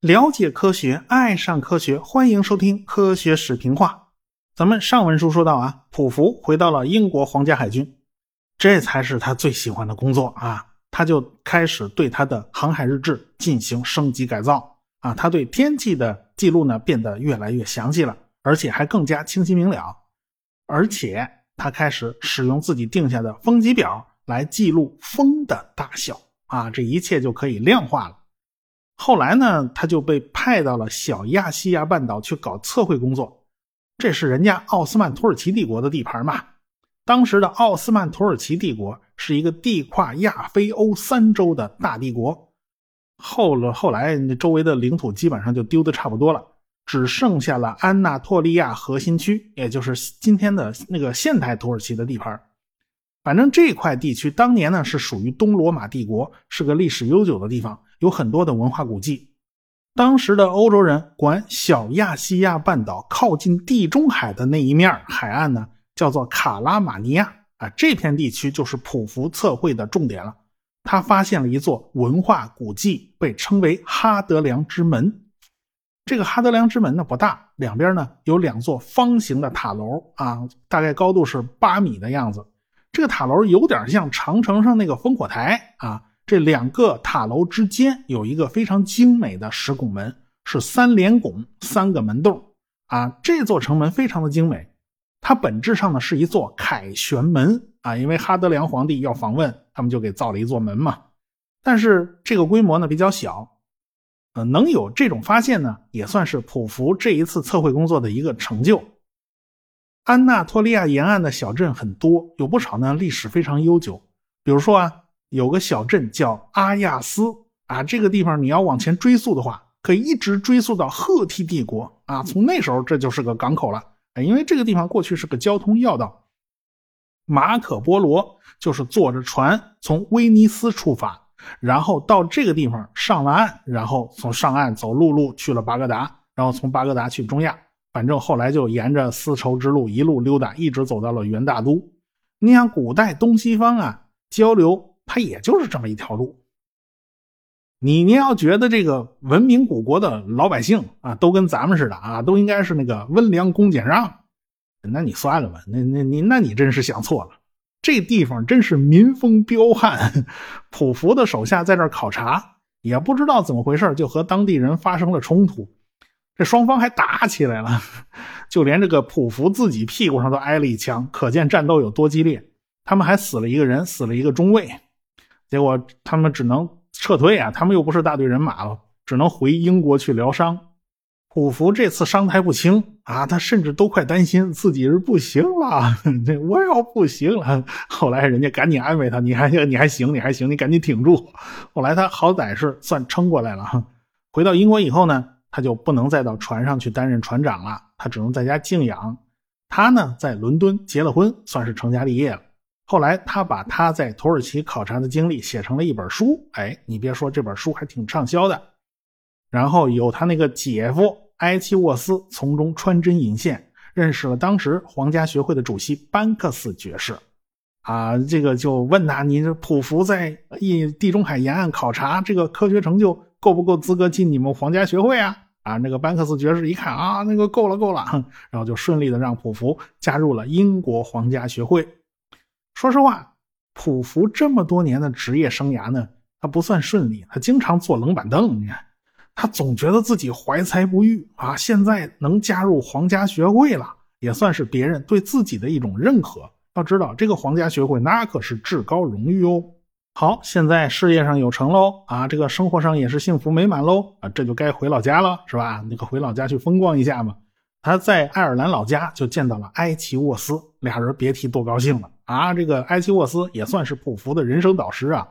了解科学，爱上科学，欢迎收听《科学史评话》。咱们上文书说到啊，普福回到了英国皇家海军，这才是他最喜欢的工作啊。他就开始对他的航海日志进行升级改造啊。他对天气的记录呢变得越来越详细了，而且还更加清晰明了。而且他开始使用自己定下的风级表来记录风的大小啊，这一切就可以量化了。后来呢，他就被派到了小亚细亚半岛去搞测绘工作，这是人家奥斯曼土耳其帝国的地盘嘛。当时的奥斯曼土耳其帝国是一个地跨亚非欧三洲的大帝国，后了后来周围的领土基本上就丢的差不多了，只剩下了安纳托利亚核心区，也就是今天的那个现代土耳其的地盘。反正这块地区当年呢是属于东罗马帝国，是个历史悠久的地方。有很多的文化古迹。当时的欧洲人管小亚细亚半岛靠近地中海的那一面海岸呢，叫做卡拉马尼亚啊。这片地区就是普福测绘的重点了。他发现了一座文化古迹，被称为哈德良之门。这个哈德良之门呢不大，两边呢有两座方形的塔楼啊，大概高度是八米的样子。这个塔楼有点像长城上那个烽火台啊。这两个塔楼之间有一个非常精美的石拱门，是三连拱，三个门洞啊。这座城门非常的精美，它本质上呢是一座凯旋门啊。因为哈德良皇帝要访问，他们就给造了一座门嘛。但是这个规模呢比较小，呃，能有这种发现呢，也算是普福这一次测绘工作的一个成就。安纳托利亚沿岸的小镇很多，有不少呢历史非常悠久，比如说啊。有个小镇叫阿亚斯啊，这个地方你要往前追溯的话，可以一直追溯到赫梯帝国啊。从那时候这就是个港口了，因为这个地方过去是个交通要道。马可波罗就是坐着船从威尼斯出发，然后到这个地方上了岸，然后从上岸走陆路去了巴格达，然后从巴格达去中亚，反正后来就沿着丝绸之路一路溜达，一直走到了元大都。你想古代东西方啊交流。它也就是这么一条路。你你要觉得这个文明古国的老百姓啊，都跟咱们似的啊，都应该是那个温良恭俭让，那你算了吧。那那你那你真是想错了。这地方真是民风彪悍，普福的手下在这儿考察，也不知道怎么回事，就和当地人发生了冲突，这双方还打起来了，就连这个普福自己屁股上都挨了一枪，可见战斗有多激烈。他们还死了一个人，死了一个中尉。结果他们只能撤退啊，他们又不是大队人马了，只能回英国去疗伤。普福这次伤的还不轻啊，他甚至都快担心自己是不行了，这我要不行了。后来人家赶紧安慰他：“你还你还行，你还行，你赶紧挺住。”后来他好歹是算撑过来了。回到英国以后呢，他就不能再到船上去担任船长了，他只能在家静养。他呢，在伦敦结了婚，算是成家立业了。后来，他把他在土耳其考察的经历写成了一本书。哎，你别说，这本书还挺畅销的。然后有他那个姐夫埃奇沃斯从中穿针引线，认识了当时皇家学会的主席班克斯爵士。啊，这个就问他：“你这普福在地地中海沿岸考察，这个科学成就够不够资格进你们皇家学会啊？”啊，那个班克斯爵士一看啊，那个够了，够了，然后就顺利的让普福加入了英国皇家学会。说实话，普福这么多年的职业生涯呢，他不算顺利，他经常坐冷板凳。你看，他总觉得自己怀才不遇啊。现在能加入皇家学会了，也算是别人对自己的一种认可。要知道，这个皇家学会那可是至高荣誉哦。好，现在事业上有成喽啊，这个生活上也是幸福美满喽啊，这就该回老家了，是吧？那个回老家去风光一下嘛。他在爱尔兰老家就见到了埃奇沃斯，俩人别提多高兴了。啊，这个埃奇沃斯也算是普福的人生导师啊！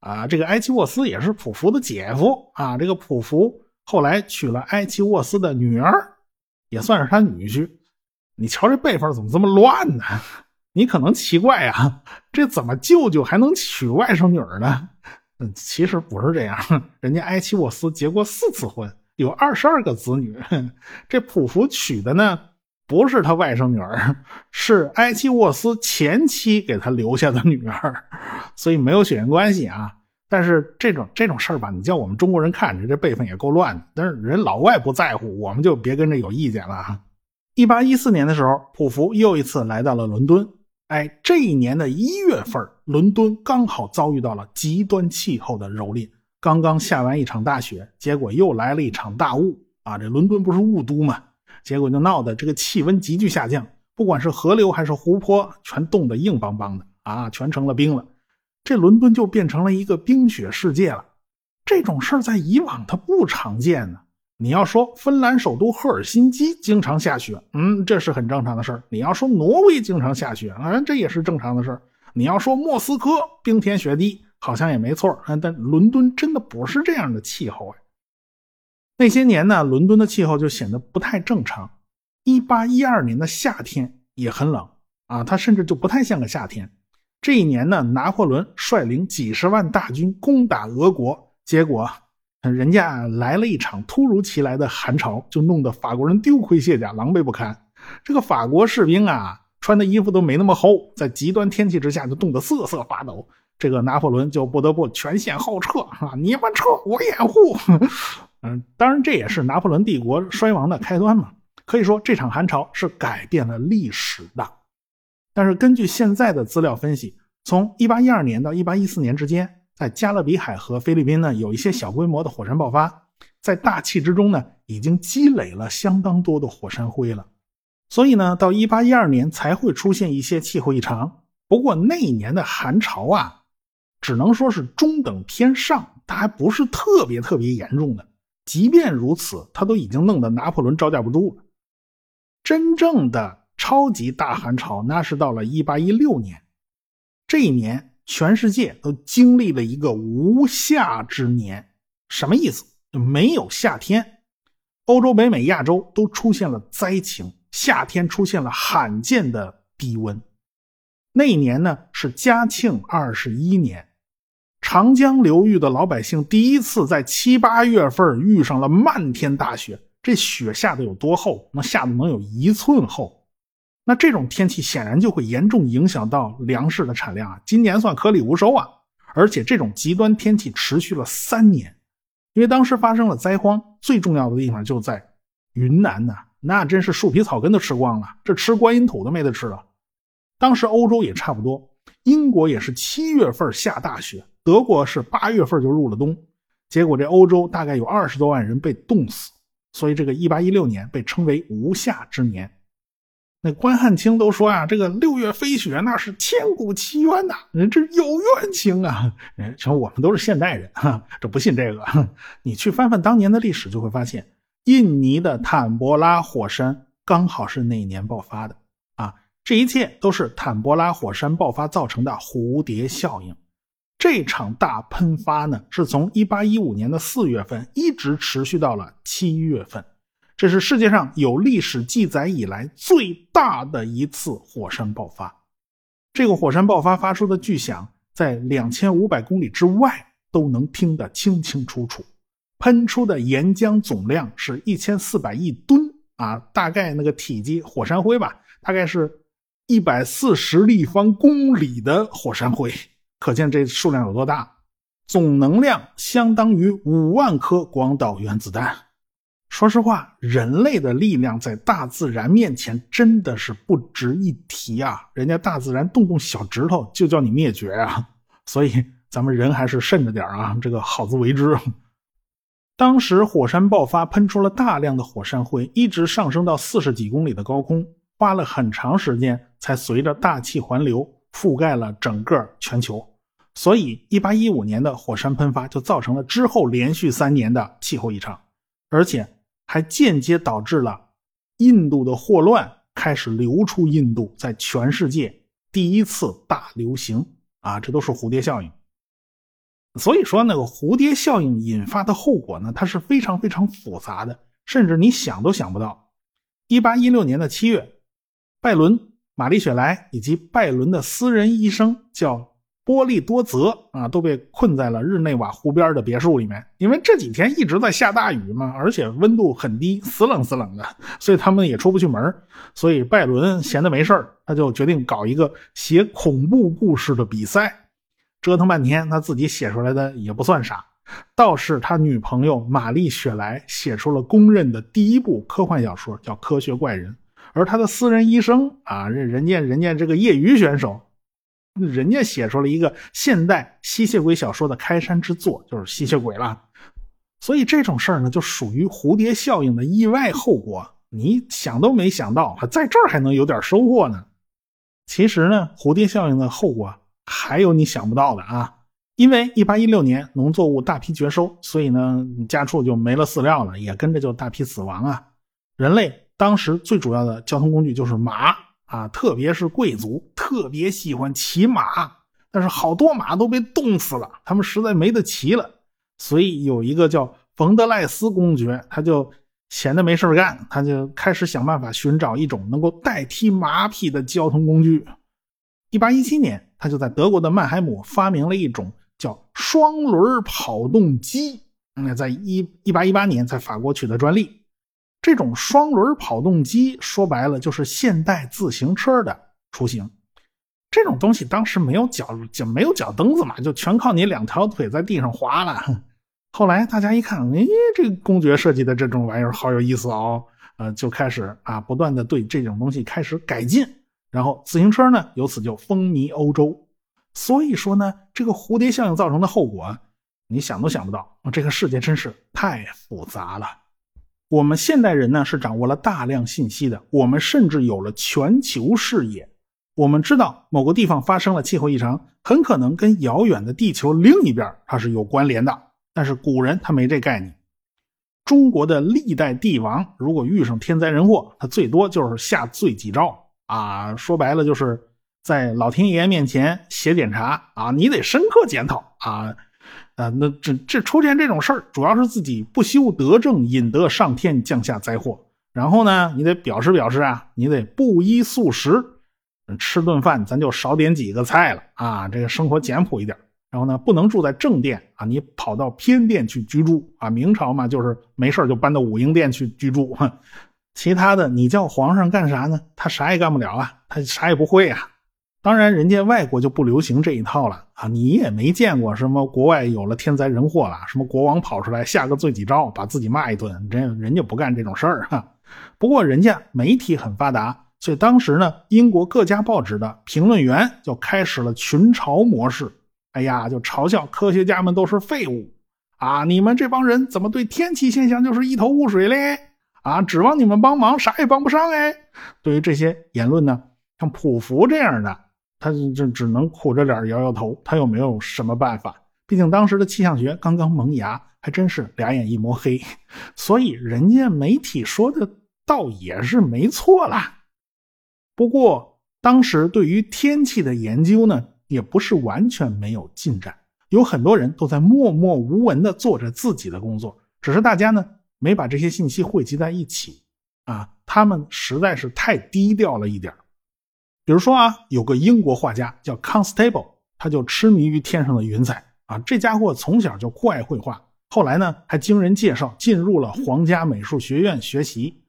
啊，这个埃奇沃斯也是普福的姐夫啊！这个普福后来娶了埃奇沃斯的女儿，也算是他女婿。你瞧这辈分怎么这么乱呢？你可能奇怪啊，这怎么舅舅还能娶外甥女儿呢？嗯，其实不是这样，人家埃奇沃斯结过四次婚，有二十二个子女。这普福娶的呢，不是他外甥女儿，是埃奇沃斯前妻给他留下的女儿，所以没有血缘关系啊。但是这种这种事儿吧，你叫我们中国人看着，这辈分也够乱的。但是人老外不在乎，我们就别跟着有意见了。一八一四年的时候，普福又一次来到了伦敦。哎，这一年的一月份，伦敦刚好遭遇到了极端气候的蹂躏，刚刚下完一场大雪，结果又来了一场大雾啊！这伦敦不是雾都吗？结果就闹得这个气温急剧下降，不管是河流还是湖泊，全冻得硬邦邦的啊，全成了冰了。这伦敦就变成了一个冰雪世界了。这种事儿在以往它不常见呢。你要说芬兰首都赫尔辛基经常下雪，嗯，这是很正常的事儿。你要说挪威经常下雪，啊，这也是正常的事儿。你要说莫斯科冰天雪地，好像也没错。但伦敦真的不是这样的气候啊。那些年呢，伦敦的气候就显得不太正常。一八一二年的夏天也很冷啊，它甚至就不太像个夏天。这一年呢，拿破仑率领几十万大军攻打俄国，结果。人家来了一场突如其来的寒潮，就弄得法国人丢盔卸甲，狼狈不堪。这个法国士兵啊，穿的衣服都没那么厚，在极端天气之下就冻得瑟瑟发抖。这个拿破仑就不得不全线后撤啊！你们撤，我掩护。嗯，当然这也是拿破仑帝国衰亡的开端嘛。可以说这场寒潮是改变了历史的。但是根据现在的资料分析，从1812年到1814年之间。在加勒比海和菲律宾呢，有一些小规模的火山爆发，在大气之中呢，已经积累了相当多的火山灰了，所以呢，到一八一二年才会出现一些气候异常。不过那一年的寒潮啊，只能说是中等偏上，它还不是特别特别严重的。即便如此，他都已经弄得拿破仑招架不住了。真正的超级大寒潮，那是到了一八一六年，这一年。全世界都经历了一个无夏之年，什么意思？没有夏天，欧洲、北美、亚洲都出现了灾情，夏天出现了罕见的低温。那一年呢是嘉庆二十一年，长江流域的老百姓第一次在七八月份遇上了漫天大雪，这雪下的有多厚？那下的能有一寸厚。那这种天气显然就会严重影响到粮食的产量啊！今年算颗粒无收啊！而且这种极端天气持续了三年，因为当时发生了灾荒，最重要的地方就在云南呐，那真是树皮草根都吃光了，这吃观音土都没得吃了。当时欧洲也差不多，英国也是七月份下大雪，德国是八月份就入了冬，结果这欧洲大概有二十多万人被冻死，所以这个一八一六年被称为无夏之年。那关汉卿都说呀，这个六月飞雪那是千古奇冤呐，人这有冤情啊！人瞧我们都是现代人哈，这不信这个，你去翻翻当年的历史，就会发现印尼的坦博拉火山刚好是那一年爆发的啊！这一切都是坦博拉火山爆发造成的蝴蝶效应。这场大喷发呢，是从1815年的四月份一直持续到了七月份。这是世界上有历史记载以来最大的一次火山爆发。这个火山爆发发出的巨响，在两千五百公里之外都能听得清清楚楚。喷出的岩浆总量是一千四百亿吨啊，大概那个体积火山灰吧，大概是一百四十立方公里的火山灰，可见这数量有多大。总能量相当于五万颗广岛原子弹。说实话，人类的力量在大自然面前真的是不值一提啊！人家大自然动动小指头就叫你灭绝啊！所以咱们人还是慎着点啊，这个好自为之。当时火山爆发，喷出了大量的火山灰，一直上升到四十几公里的高空，花了很长时间才随着大气环流覆盖了整个全球。所以，一八一五年的火山喷发就造成了之后连续三年的气候异常，而且。还间接导致了印度的霍乱开始流出印度，在全世界第一次大流行啊！这都是蝴蝶效应。所以说，那个蝴蝶效应引发的后果呢，它是非常非常复杂的，甚至你想都想不到。一八一六年的七月，拜伦、玛丽雪莱以及拜伦的私人医生叫波利多泽啊，都被困在了日内瓦湖边的别墅里面，因为这几天一直在下大雨嘛，而且温度很低，死冷死冷的，所以他们也出不去门。所以拜伦闲的没事他就决定搞一个写恐怖故事的比赛。折腾半天，他自己写出来的也不算啥，倒是他女朋友玛丽雪莱写出了公认的第一部科幻小说，叫《科学怪人》。而他的私人医生啊，人人家人家这个业余选手，人家写出了一个现代吸血鬼小说的开山之作，就是吸血鬼了。所以这种事儿呢，就属于蝴蝶效应的意外后果。你想都没想到，在这儿还能有点收获呢。其实呢，蝴蝶效应的后果还有你想不到的啊。因为1816年农作物大批绝收，所以呢，家畜就没了饲料了，也跟着就大批死亡啊。人类。当时最主要的交通工具就是马啊，特别是贵族特别喜欢骑马，但是好多马都被冻死了，他们实在没得骑了。所以有一个叫冯德赖斯公爵，他就闲的没事干，他就开始想办法寻找一种能够代替马匹的交通工具。一八一七年，他就在德国的曼海姆发明了一种叫双轮跑动机，那在一一八一八年在法国取得专利。这种双轮跑动机说白了就是现代自行车的雏形。这种东西当时没有脚，就没有脚蹬子嘛，就全靠你两条腿在地上滑了。后来大家一看，哎，这个公爵设计的这种玩意儿好有意思哦，呃，就开始啊，不断的对这种东西开始改进，然后自行车呢由此就风靡欧洲。所以说呢，这个蝴蝶效应造成的后果，你想都想不到。这个世界真是太复杂了。我们现代人呢是掌握了大量信息的，我们甚至有了全球视野。我们知道某个地方发生了气候异常，很可能跟遥远的地球另一边它是有关联的。但是古人他没这概念。中国的历代帝王如果遇上天灾人祸，他最多就是下罪己诏啊，说白了就是在老天爷面前写检查啊，你得深刻检讨啊。啊，那这这出现这种事儿，主要是自己不修德政，引得上天降下灾祸。然后呢，你得表示表示啊，你得不衣素食，吃顿饭咱就少点几个菜了啊，这个生活简朴一点。然后呢，不能住在正殿啊，你跑到偏殿去居住啊。明朝嘛，就是没事就搬到武英殿去居住。其他的，你叫皇上干啥呢？他啥也干不了啊，他啥也不会啊。当然，人家外国就不流行这一套了啊！你也没见过什么国外有了天灾人祸了，什么国王跑出来下个罪己诏，把自己骂一顿，人人家不干这种事儿哈。不过人家媒体很发达，所以当时呢，英国各家报纸的评论员就开始了群嘲模式。哎呀，就嘲笑科学家们都是废物啊！你们这帮人怎么对天气现象就是一头雾水嘞？啊，指望你们帮忙，啥也帮不上哎！对于这些言论呢，像普福这样的。他就只能苦着脸摇摇头，他又没有什么办法。毕竟当时的气象学刚刚萌芽，还真是俩眼一抹黑。所以人家媒体说的倒也是没错啦。不过当时对于天气的研究呢，也不是完全没有进展，有很多人都在默默无闻的做着自己的工作，只是大家呢没把这些信息汇集在一起。啊，他们实在是太低调了一点比如说啊，有个英国画家叫 Constable，他就痴迷于天上的云彩啊。这家伙从小就酷爱绘画，后来呢还经人介绍进入了皇家美术学院学习。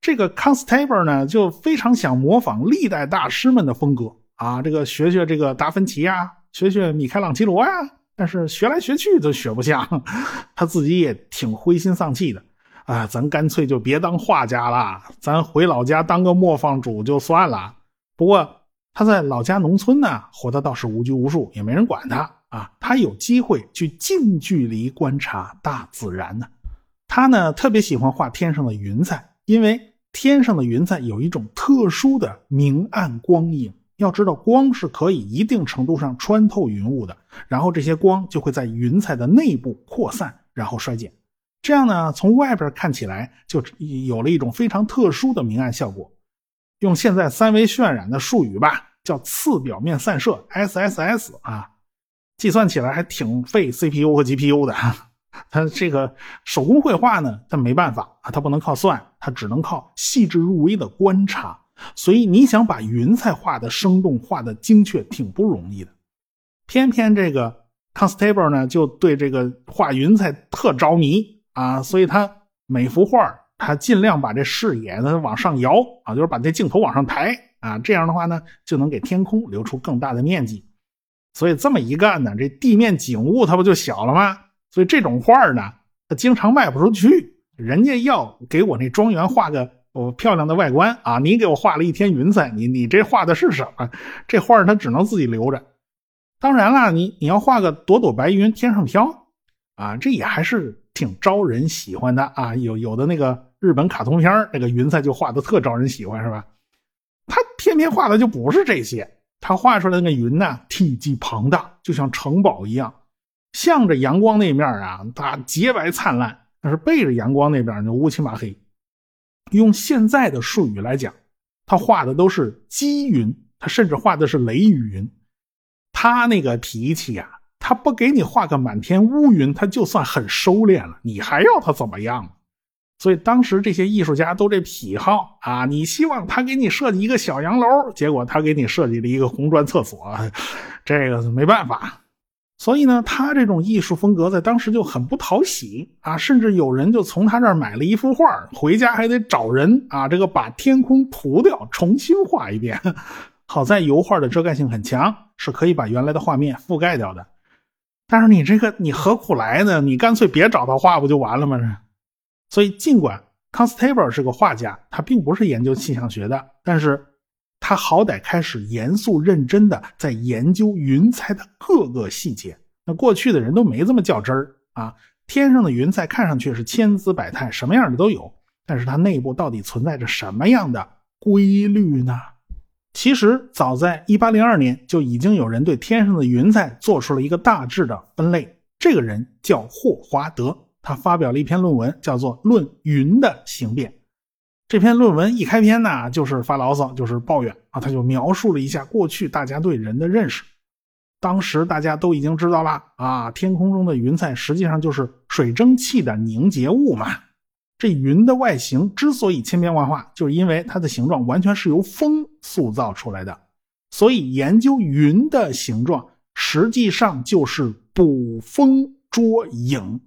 这个 Constable 呢就非常想模仿历代大师们的风格啊，这个学学这个达芬奇呀，学学米开朗基罗呀，但是学来学去都学不像，他自己也挺灰心丧气的啊。咱干脆就别当画家了，咱回老家当个磨坊主就算了。不过他在老家农村呢，活得倒是无拘无束，也没人管他啊。他有机会去近距离观察大自然呢。他呢特别喜欢画天上的云彩，因为天上的云彩有一种特殊的明暗光影。要知道，光是可以一定程度上穿透云雾的，然后这些光就会在云彩的内部扩散，然后衰减。这样呢，从外边看起来就有了一种非常特殊的明暗效果。用现在三维渲染的术语吧，叫次表面散射 （SSS） 啊，计算起来还挺费 CPU 和 GPU 的。它这个手工绘画呢，它没办法啊，它不能靠算，它只能靠细致入微的观察。所以你想把云彩画的生动、画的精确，挺不容易的。偏偏这个 Constable 呢，就对这个画云彩特着迷啊，所以他每幅画他尽量把这视野呢往上摇啊，就是把这镜头往上抬啊，这样的话呢，就能给天空留出更大的面积。所以这么一干呢，这地面景物它不就小了吗？所以这种画呢，它经常卖不出去。人家要给我那庄园画个哦漂亮的外观啊，你给我画了一天云彩，你你这画的是什么？这画他只能自己留着。当然了，你你要画个朵朵白云天上飘啊，这也还是挺招人喜欢的啊。有有的那个日本卡通片那个云彩就画的特招人喜欢，是吧？他偏偏画的就不是这些，他画出来那个云呢，体积庞大，就像城堡一样，向着阳光那面啊，它洁白灿烂。但是背着阳光那边就乌漆麻黑。用现在的术语来讲，他画的都是积云，他甚至画的是雷雨云。他那个脾气呀，他不给你画个满天乌云，他就算很收敛了，你还要他怎么样？所以当时这些艺术家都这癖好啊，你希望他给你设计一个小洋楼，结果他给你设计了一个红砖厕所，这个没办法。所以呢，他这种艺术风格在当时就很不讨喜啊，甚至有人就从他这儿买了一幅画，回家还得找人啊，这个把天空涂掉，重新画一遍。好在油画的遮盖性很强，是可以把原来的画面覆盖掉的。但是你这个你何苦来呢？你干脆别找他画不就完了吗？所以尽管 Constable 是个画家，他并不是研究气象学的，但是。他好歹开始严肃认真的在研究云彩的各个细节。那过去的人都没这么较真儿啊！天上的云彩看上去是千姿百态，什么样的都有，但是它内部到底存在着什么样的规律呢？其实早在1802年就已经有人对天上的云彩做出了一个大致的分类。这个人叫霍华德，他发表了一篇论文，叫做《论云的形变》。这篇论文一开篇呢，就是发牢骚，就是抱怨啊。他就描述了一下过去大家对人的认识。当时大家都已经知道了啊，天空中的云彩实际上就是水蒸气的凝结物嘛。这云的外形之所以千变万化，就是因为它的形状完全是由风塑造出来的。所以研究云的形状，实际上就是捕风捉影。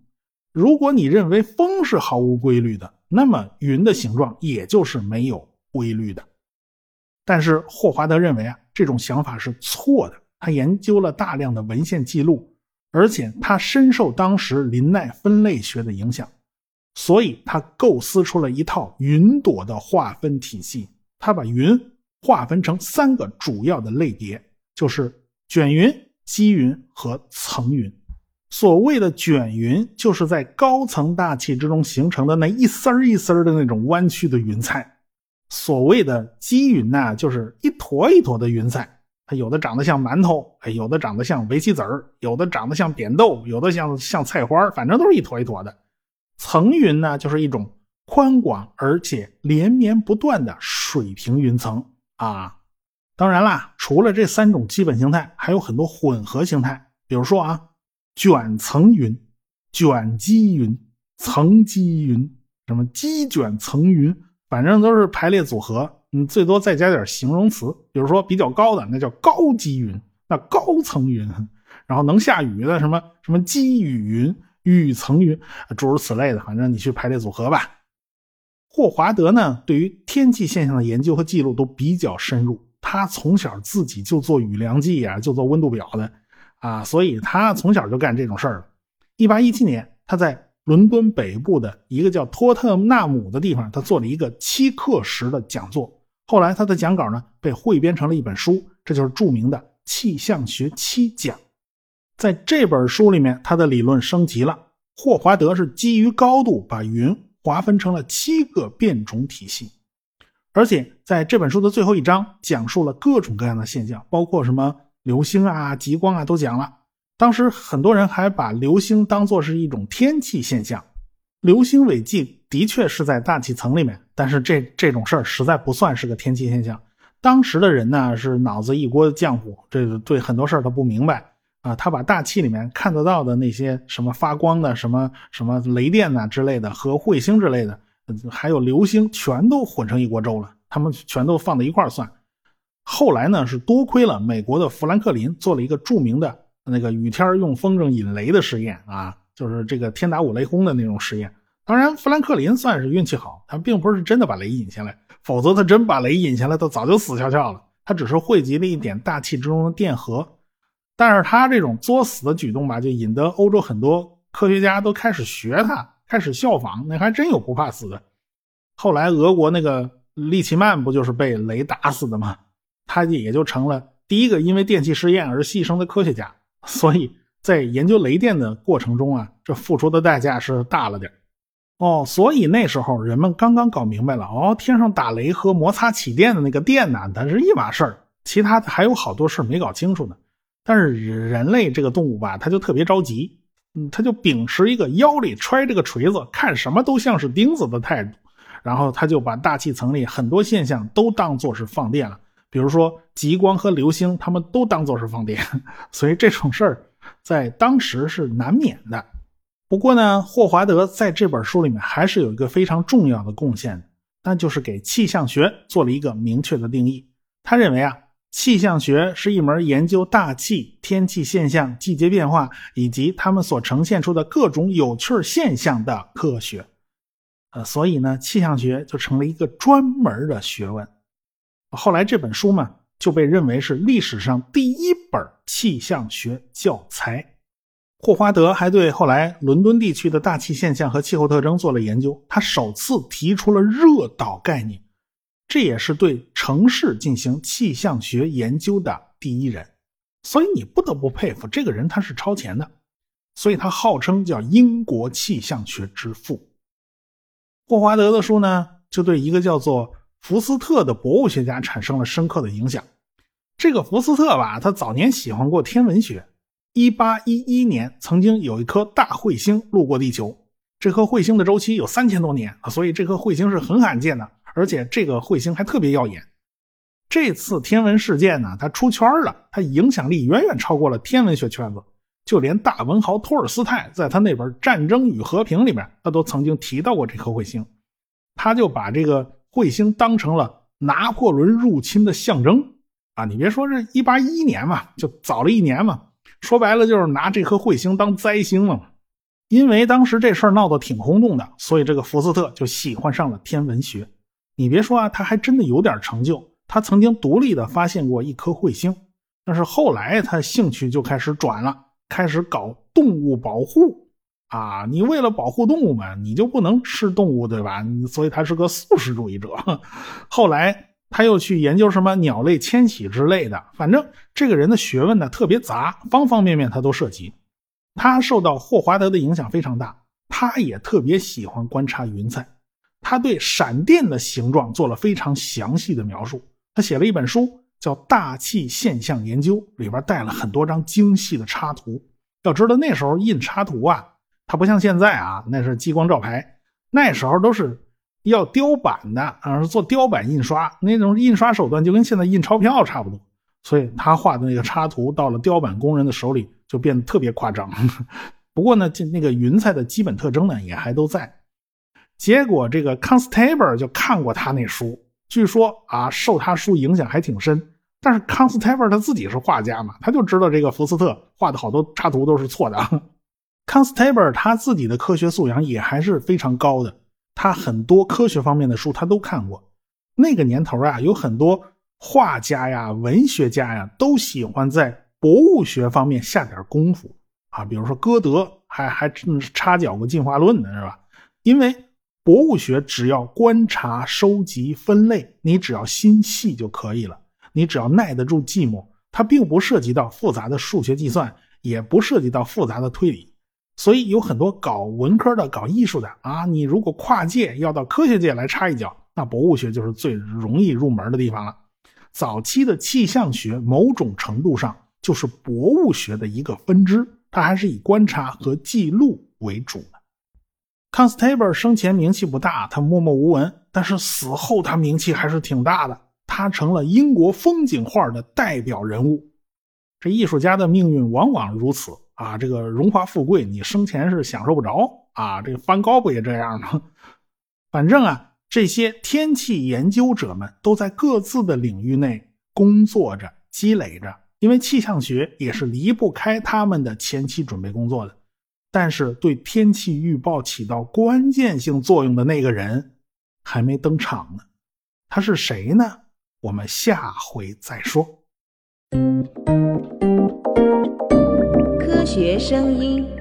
如果你认为风是毫无规律的，那么云的形状也就是没有规律的。但是霍华德认为啊，这种想法是错的。他研究了大量的文献记录，而且他深受当时林奈分类学的影响，所以他构思出了一套云朵的划分体系。他把云划分成三个主要的类别，就是卷云、积云和层云。所谓的卷云，就是在高层大气之中形成的那一丝儿一丝儿的那种弯曲的云彩；所谓的积云呢，就是一坨一坨的云彩，它有的长得像馒头，哎，有的长得像围棋子儿，有的长得像扁豆，有的像像菜花，反正都是一坨一坨的。层云呢，就是一种宽广而且连绵不断的水平云层啊。当然啦，除了这三种基本形态，还有很多混合形态，比如说啊。卷层云、卷积云、层积云，什么积卷层云，反正都是排列组合。你最多再加点形容词，比如说比较高的那叫高积云，那高层云；然后能下雨的什么什么积雨云、雨层云，诸如此类的，反正你去排列组合吧。霍华德呢，对于天气现象的研究和记录都比较深入，他从小自己就做雨量计呀，就做温度表的。啊，所以他从小就干这种事儿了。一八一七年，他在伦敦北部的一个叫托特纳姆的地方，他做了一个七课时的讲座。后来，他的讲稿呢被汇编成了一本书，这就是著名的《气象学七讲》。在这本书里面，他的理论升级了。霍华德是基于高度，把云划分成了七个变种体系，而且在这本书的最后一章，讲述了各种各样的现象，包括什么。流星啊，极光啊，都讲了。当时很多人还把流星当作是一种天气现象。流星尾迹的确是在大气层里面，但是这这种事儿实在不算是个天气现象。当时的人呢是脑子一锅浆糊，这个对很多事儿他不明白啊。他把大气里面看得到的那些什么发光的、什么什么雷电呐之类的和彗星之类的，还有流星，全都混成一锅粥了。他们全都放在一块儿算。后来呢，是多亏了美国的富兰克林做了一个著名的那个雨天用风筝引雷的实验啊，就是这个天打五雷轰的那种实验。当然，富兰克林算是运气好，他并不是真的把雷引下来，否则他真把雷引下来，他早就死翘翘了。他只是汇集了一点大气之中的电荷，但是他这种作死的举动吧，就引得欧洲很多科学家都开始学他，开始效仿。那还真有不怕死的。后来俄国那个利奇曼不就是被雷打死的吗？他也就成了第一个因为电气试验而牺牲的科学家，所以在研究雷电的过程中啊，这付出的代价是大了点哦。所以那时候人们刚刚搞明白了哦，天上打雷和摩擦起电的那个电呢，它是一码事儿，其他的还有好多事儿没搞清楚呢。但是人类这个动物吧，他就特别着急，嗯，他就秉持一个腰里揣着个锤子，看什么都像是钉子的态度，然后他就把大气层里很多现象都当作是放电了。比如说极光和流星，他们都当做是放电，所以这种事儿在当时是难免的。不过呢，霍华德在这本书里面还是有一个非常重要的贡献，那就是给气象学做了一个明确的定义。他认为啊，气象学是一门研究大气、天气现象、季节变化以及它们所呈现出的各种有趣现象的科学。呃，所以呢，气象学就成了一个专门的学问。后来这本书嘛，就被认为是历史上第一本气象学教材。霍华德还对后来伦敦地区的大气现象和气候特征做了研究，他首次提出了热岛概念，这也是对城市进行气象学研究的第一人。所以你不得不佩服这个人，他是超前的，所以他号称叫英国气象学之父。霍华德的书呢，就对一个叫做。福斯特的博物学家产生了深刻的影响。这个福斯特吧，他早年喜欢过天文学。一八一一年，曾经有一颗大彗星路过地球。这颗彗星的周期有三千多年，所以这颗彗星是很罕见的。而且这个彗星还特别耀眼。这次天文事件呢，它出圈了，它影响力远远超过了天文学圈子。就连大文豪托尔斯泰在他那本《战争与和平》里面，他都曾经提到过这颗彗星。他就把这个。彗星当成了拿破仑入侵的象征啊！你别说这一八一一年嘛，就早了一年嘛。说白了就是拿这颗彗星当灾星了嘛。因为当时这事儿闹得挺轰动的，所以这个福斯特就喜欢上了天文学。你别说啊，他还真的有点成就。他曾经独立的发现过一颗彗星，但是后来他兴趣就开始转了，开始搞动物保护。啊，你为了保护动物们，你就不能吃动物，对吧？所以他是个素食主义者。后来他又去研究什么鸟类迁徙之类的，反正这个人的学问呢特别杂，方方面面他都涉及。他受到霍华德的影响非常大，他也特别喜欢观察云彩，他对闪电的形状做了非常详细的描述。他写了一本书叫《大气现象研究》，里边带了很多张精细的插图。要知道那时候印插图啊。它不像现在啊，那是激光照排，那时候都是要雕版的啊，做雕版印刷，那种印刷手段就跟现在印钞票差不多。所以他画的那个插图到了雕版工人的手里就变得特别夸张。不过呢，这那个云彩的基本特征呢也还都在。结果这个 Constable 就看过他那书，据说啊受他书影响还挺深。但是 Constable 他自己是画家嘛，他就知道这个福斯特画的好多插图都是错的。康斯泰 e 他自己的科学素养也还是非常高的，他很多科学方面的书他都看过。那个年头啊，有很多画家呀、文学家呀，都喜欢在博物学方面下点功夫啊。比如说歌德，还还插脚过进化论呢，是吧？因为博物学只要观察、收集、分类，你只要心细就可以了，你只要耐得住寂寞，它并不涉及到复杂的数学计算，也不涉及到复杂的推理。所以有很多搞文科的、搞艺术的啊，你如果跨界要到科学界来插一脚，那博物学就是最容易入门的地方了。早期的气象学某种程度上就是博物学的一个分支，它还是以观察和记录为主的。Constable 生前名气不大，他默默无闻，但是死后他名气还是挺大的，他成了英国风景画的代表人物。这艺术家的命运往往如此。啊，这个荣华富贵，你生前是享受不着啊！这个梵高不也这样吗？反正啊，这些天气研究者们都在各自的领域内工作着、积累着，因为气象学也是离不开他们的前期准备工作的。但是对天气预报起到关键性作用的那个人还没登场呢，他是谁呢？我们下回再说。学声音。